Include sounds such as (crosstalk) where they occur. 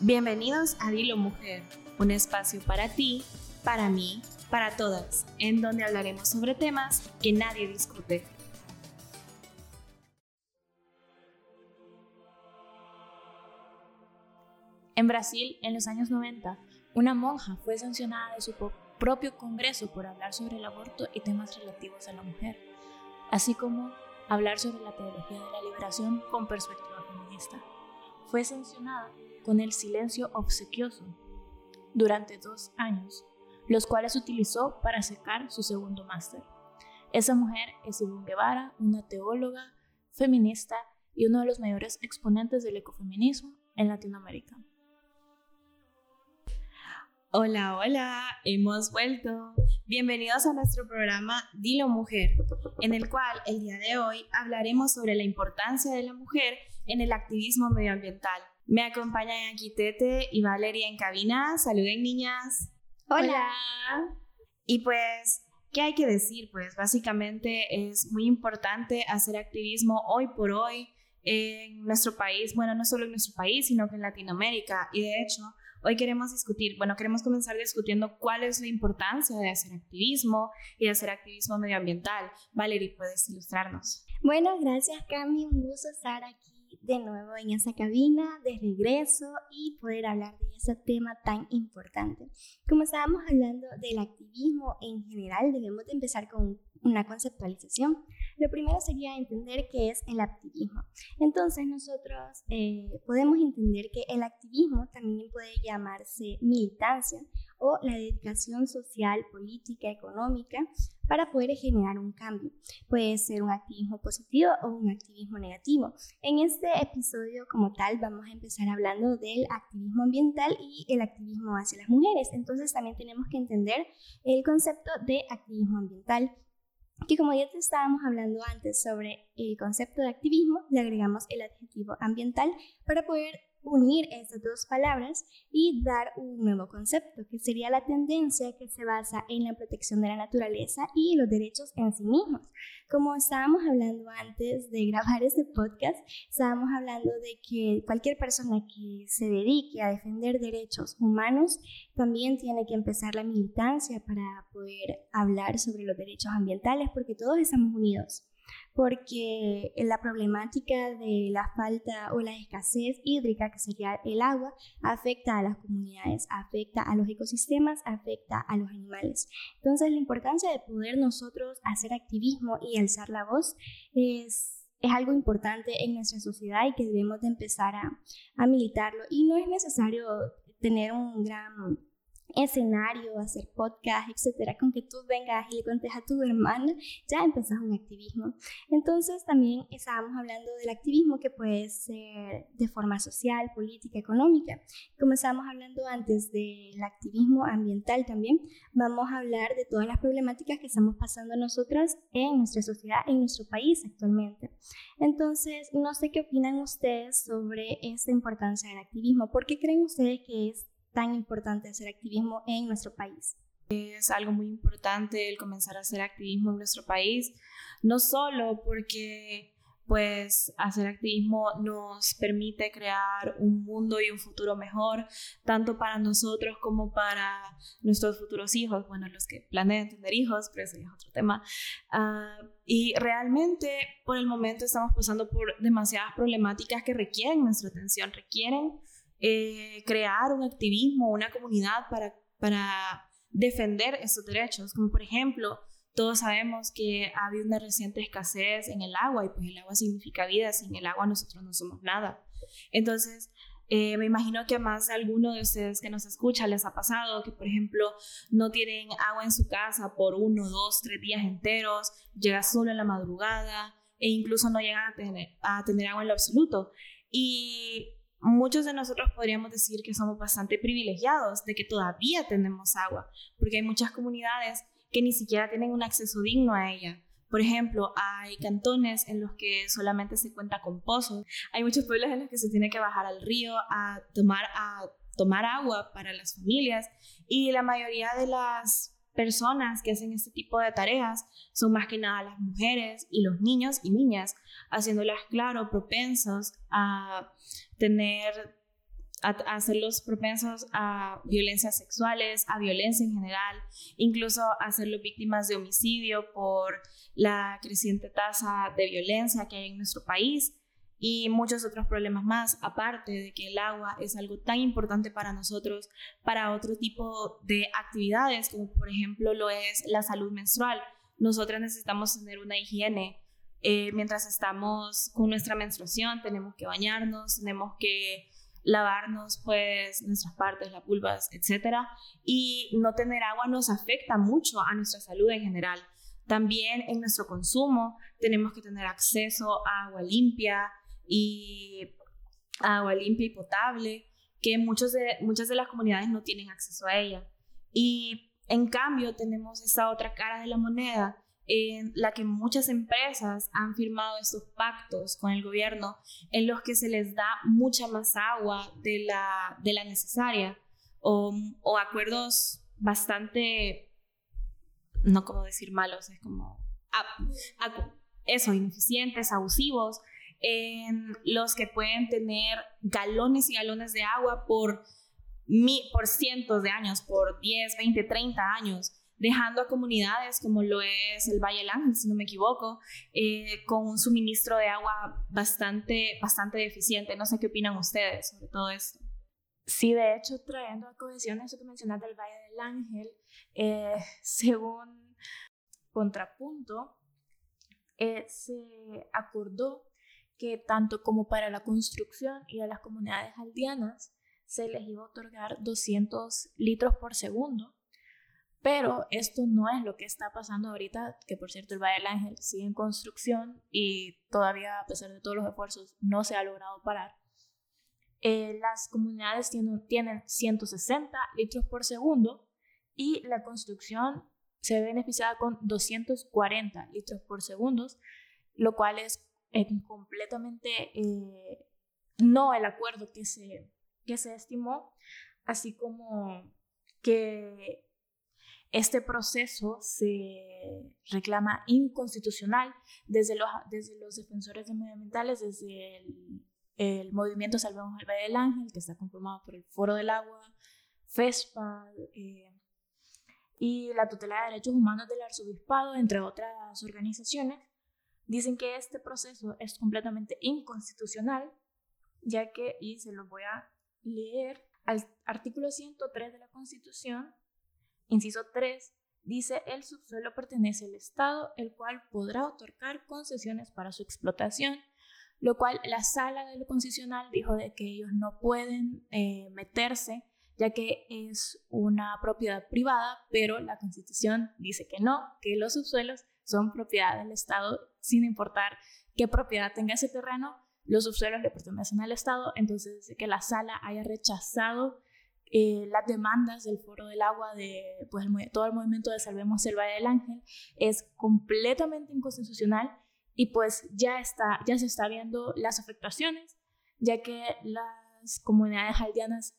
Bienvenidos a Dilo Mujer, un espacio para ti, para mí, para todas, en donde hablaremos sobre temas que nadie discute. En Brasil, en los años 90, una monja fue sancionada de su propio congreso por hablar sobre el aborto y temas relativos a la mujer, así como hablar sobre la teología de la liberación con perspectiva feminista. Fue sancionada con el silencio obsequioso durante dos años, los cuales utilizó para sacar su segundo máster. Esa mujer es Ivonne Guevara, una teóloga, feminista y uno de los mayores exponentes del ecofeminismo en Latinoamérica. Hola, hola, hemos vuelto. Bienvenidos a nuestro programa Dilo Mujer, en el cual el día de hoy hablaremos sobre la importancia de la mujer en el activismo medioambiental me acompañan aquí Tete y Valeria en cabina. Saluden, niñas. Hola. Y pues, ¿qué hay que decir? Pues básicamente es muy importante hacer activismo hoy por hoy en nuestro país, bueno, no solo en nuestro país, sino que en Latinoamérica. Y de hecho, hoy queremos discutir, bueno, queremos comenzar discutiendo cuál es la importancia de hacer activismo y de hacer activismo medioambiental. Valeria, ¿puedes ilustrarnos? Bueno, gracias Cami, un gusto estar aquí de nuevo en esa cabina, de regreso y poder hablar de ese tema tan importante. Como estábamos hablando del activismo en general, debemos de empezar con una conceptualización. Lo primero sería entender qué es el activismo. Entonces nosotros eh, podemos entender que el activismo también puede llamarse militancia o la dedicación social, política, económica para poder generar un cambio. Puede ser un activismo positivo o un activismo negativo. En este episodio como tal vamos a empezar hablando del activismo ambiental y el activismo hacia las mujeres. Entonces también tenemos que entender el concepto de activismo ambiental que como ya te estábamos hablando antes sobre el concepto de activismo, le agregamos el adjetivo ambiental para poder unir estas dos palabras y dar un nuevo concepto, que sería la tendencia que se basa en la protección de la naturaleza y los derechos en sí mismos. Como estábamos hablando antes de grabar este podcast, estábamos hablando de que cualquier persona que se dedique a defender derechos humanos también tiene que empezar la militancia para poder hablar sobre los derechos ambientales, porque todos estamos unidos porque la problemática de la falta o la escasez hídrica, que sería el agua, afecta a las comunidades, afecta a los ecosistemas, afecta a los animales. Entonces, la importancia de poder nosotros hacer activismo y alzar la voz es es algo importante en nuestra sociedad y que debemos de empezar a, a militarlo. Y no es necesario tener un gran escenario, hacer podcast, etcétera, con que tú vengas y le contes a tu hermana, ya empezás un activismo. Entonces también estábamos hablando del activismo que puede ser de forma social, política, económica. Como estábamos hablando antes del activismo ambiental también, vamos a hablar de todas las problemáticas que estamos pasando nosotras en nuestra sociedad, en nuestro país actualmente. Entonces, no sé qué opinan ustedes sobre esta importancia del activismo. ¿Por qué creen ustedes que es tan importante hacer activismo en nuestro país. Es algo muy importante el comenzar a hacer activismo en nuestro país, no solo porque pues hacer activismo nos permite crear un mundo y un futuro mejor, tanto para nosotros como para nuestros futuros hijos, bueno, los que planean tener hijos, pero eso ya es otro tema. Ah, y realmente por el momento estamos pasando por demasiadas problemáticas que requieren nuestra atención, requieren eh, crear un activismo, una comunidad para, para defender esos derechos, como por ejemplo, todos sabemos que ha habido una reciente escasez en el agua y pues el agua significa vida, sin el agua nosotros no somos nada. Entonces, eh, me imagino que a más de alguno de ustedes que nos escucha les ha pasado que, por ejemplo, no tienen agua en su casa por uno, dos, tres días enteros, llega solo en la madrugada e incluso no llegan a tener, a tener agua en lo absoluto. Y muchos de nosotros podríamos decir que somos bastante privilegiados de que todavía tenemos agua, porque hay muchas comunidades que ni siquiera tienen un acceso digno a ella. Por ejemplo, hay cantones en los que solamente se cuenta con pozos. Hay muchos pueblos en los que se tiene que bajar al río a tomar, a tomar agua para las familias y la mayoría de las personas que hacen este tipo de tareas son más que nada las mujeres y los niños y niñas, haciéndolas, claro, propensos a tener a, hacerlos propensos a violencias sexuales, a violencia en general, incluso hacerlos víctimas de homicidio por la creciente tasa de violencia que hay en nuestro país y muchos otros problemas más, aparte de que el agua es algo tan importante para nosotros, para otro tipo de actividades, como por ejemplo lo es la salud menstrual. Nosotras necesitamos tener una higiene. Eh, mientras estamos con nuestra menstruación, tenemos que bañarnos, tenemos que lavarnos pues nuestras partes, las pulvas, etc. Y no tener agua nos afecta mucho a nuestra salud en general. También en nuestro consumo tenemos que tener acceso a agua limpia y agua limpia y potable, que muchos muchas de las comunidades no tienen acceso a ella. Y en cambio tenemos esa otra cara de la moneda en la que muchas empresas han firmado estos pactos con el gobierno en los que se les da mucha más agua de la, de la necesaria o, acuerdos bastante, no como decir malos, es como eso, ineficientes, abusivos, en los que pueden tener galones y galones de agua por, mi, por cientos de años, por 10, 20, 30 años dejando a comunidades como lo es el Valle del Ángel, si no me equivoco, eh, con un suministro de agua bastante, bastante deficiente. No sé qué opinan ustedes sobre todo esto. Sí, de hecho, trayendo a cohesión eso que mencionaste del Valle del Ángel, eh, (laughs) según contrapunto, eh, se acordó que tanto como para la construcción y a las comunidades aldeanas se les iba a otorgar 200 litros por segundo pero esto no es lo que está pasando ahorita, que por cierto el Valle del Ángel sigue en construcción y todavía a pesar de todos los esfuerzos no se ha logrado parar. Eh, las comunidades tienen, tienen 160 litros por segundo y la construcción se ve beneficiada con 240 litros por segundo, lo cual es eh, completamente eh, no el acuerdo que se, que se estimó, así como que este proceso se reclama inconstitucional desde los, desde los defensores medioambientales, desde el, movimiento Salvemos el Valle del Ángel, que está conformado por el Foro del Agua, FESPA eh, y la tutela de derechos humanos del arzobispado, entre otras organizaciones, dicen que este proceso es completamente inconstitucional, ya que, y se lo voy a leer, al artículo 103 de la Constitución Inciso 3 dice el subsuelo pertenece al Estado, el cual podrá otorgar concesiones para su explotación, lo cual la sala de lo concesional dijo de que ellos no pueden eh, meterse ya que es una propiedad privada, pero la constitución dice que no, que los subsuelos son propiedad del Estado sin importar qué propiedad tenga ese terreno, los subsuelos le pertenecen al Estado, entonces que la sala haya rechazado eh, las demandas del Foro del Agua, de pues, todo el movimiento de Salvemos el Valle del Ángel, es completamente inconstitucional y pues ya, está, ya se está viendo las afectaciones, ya que las comunidades aldeanas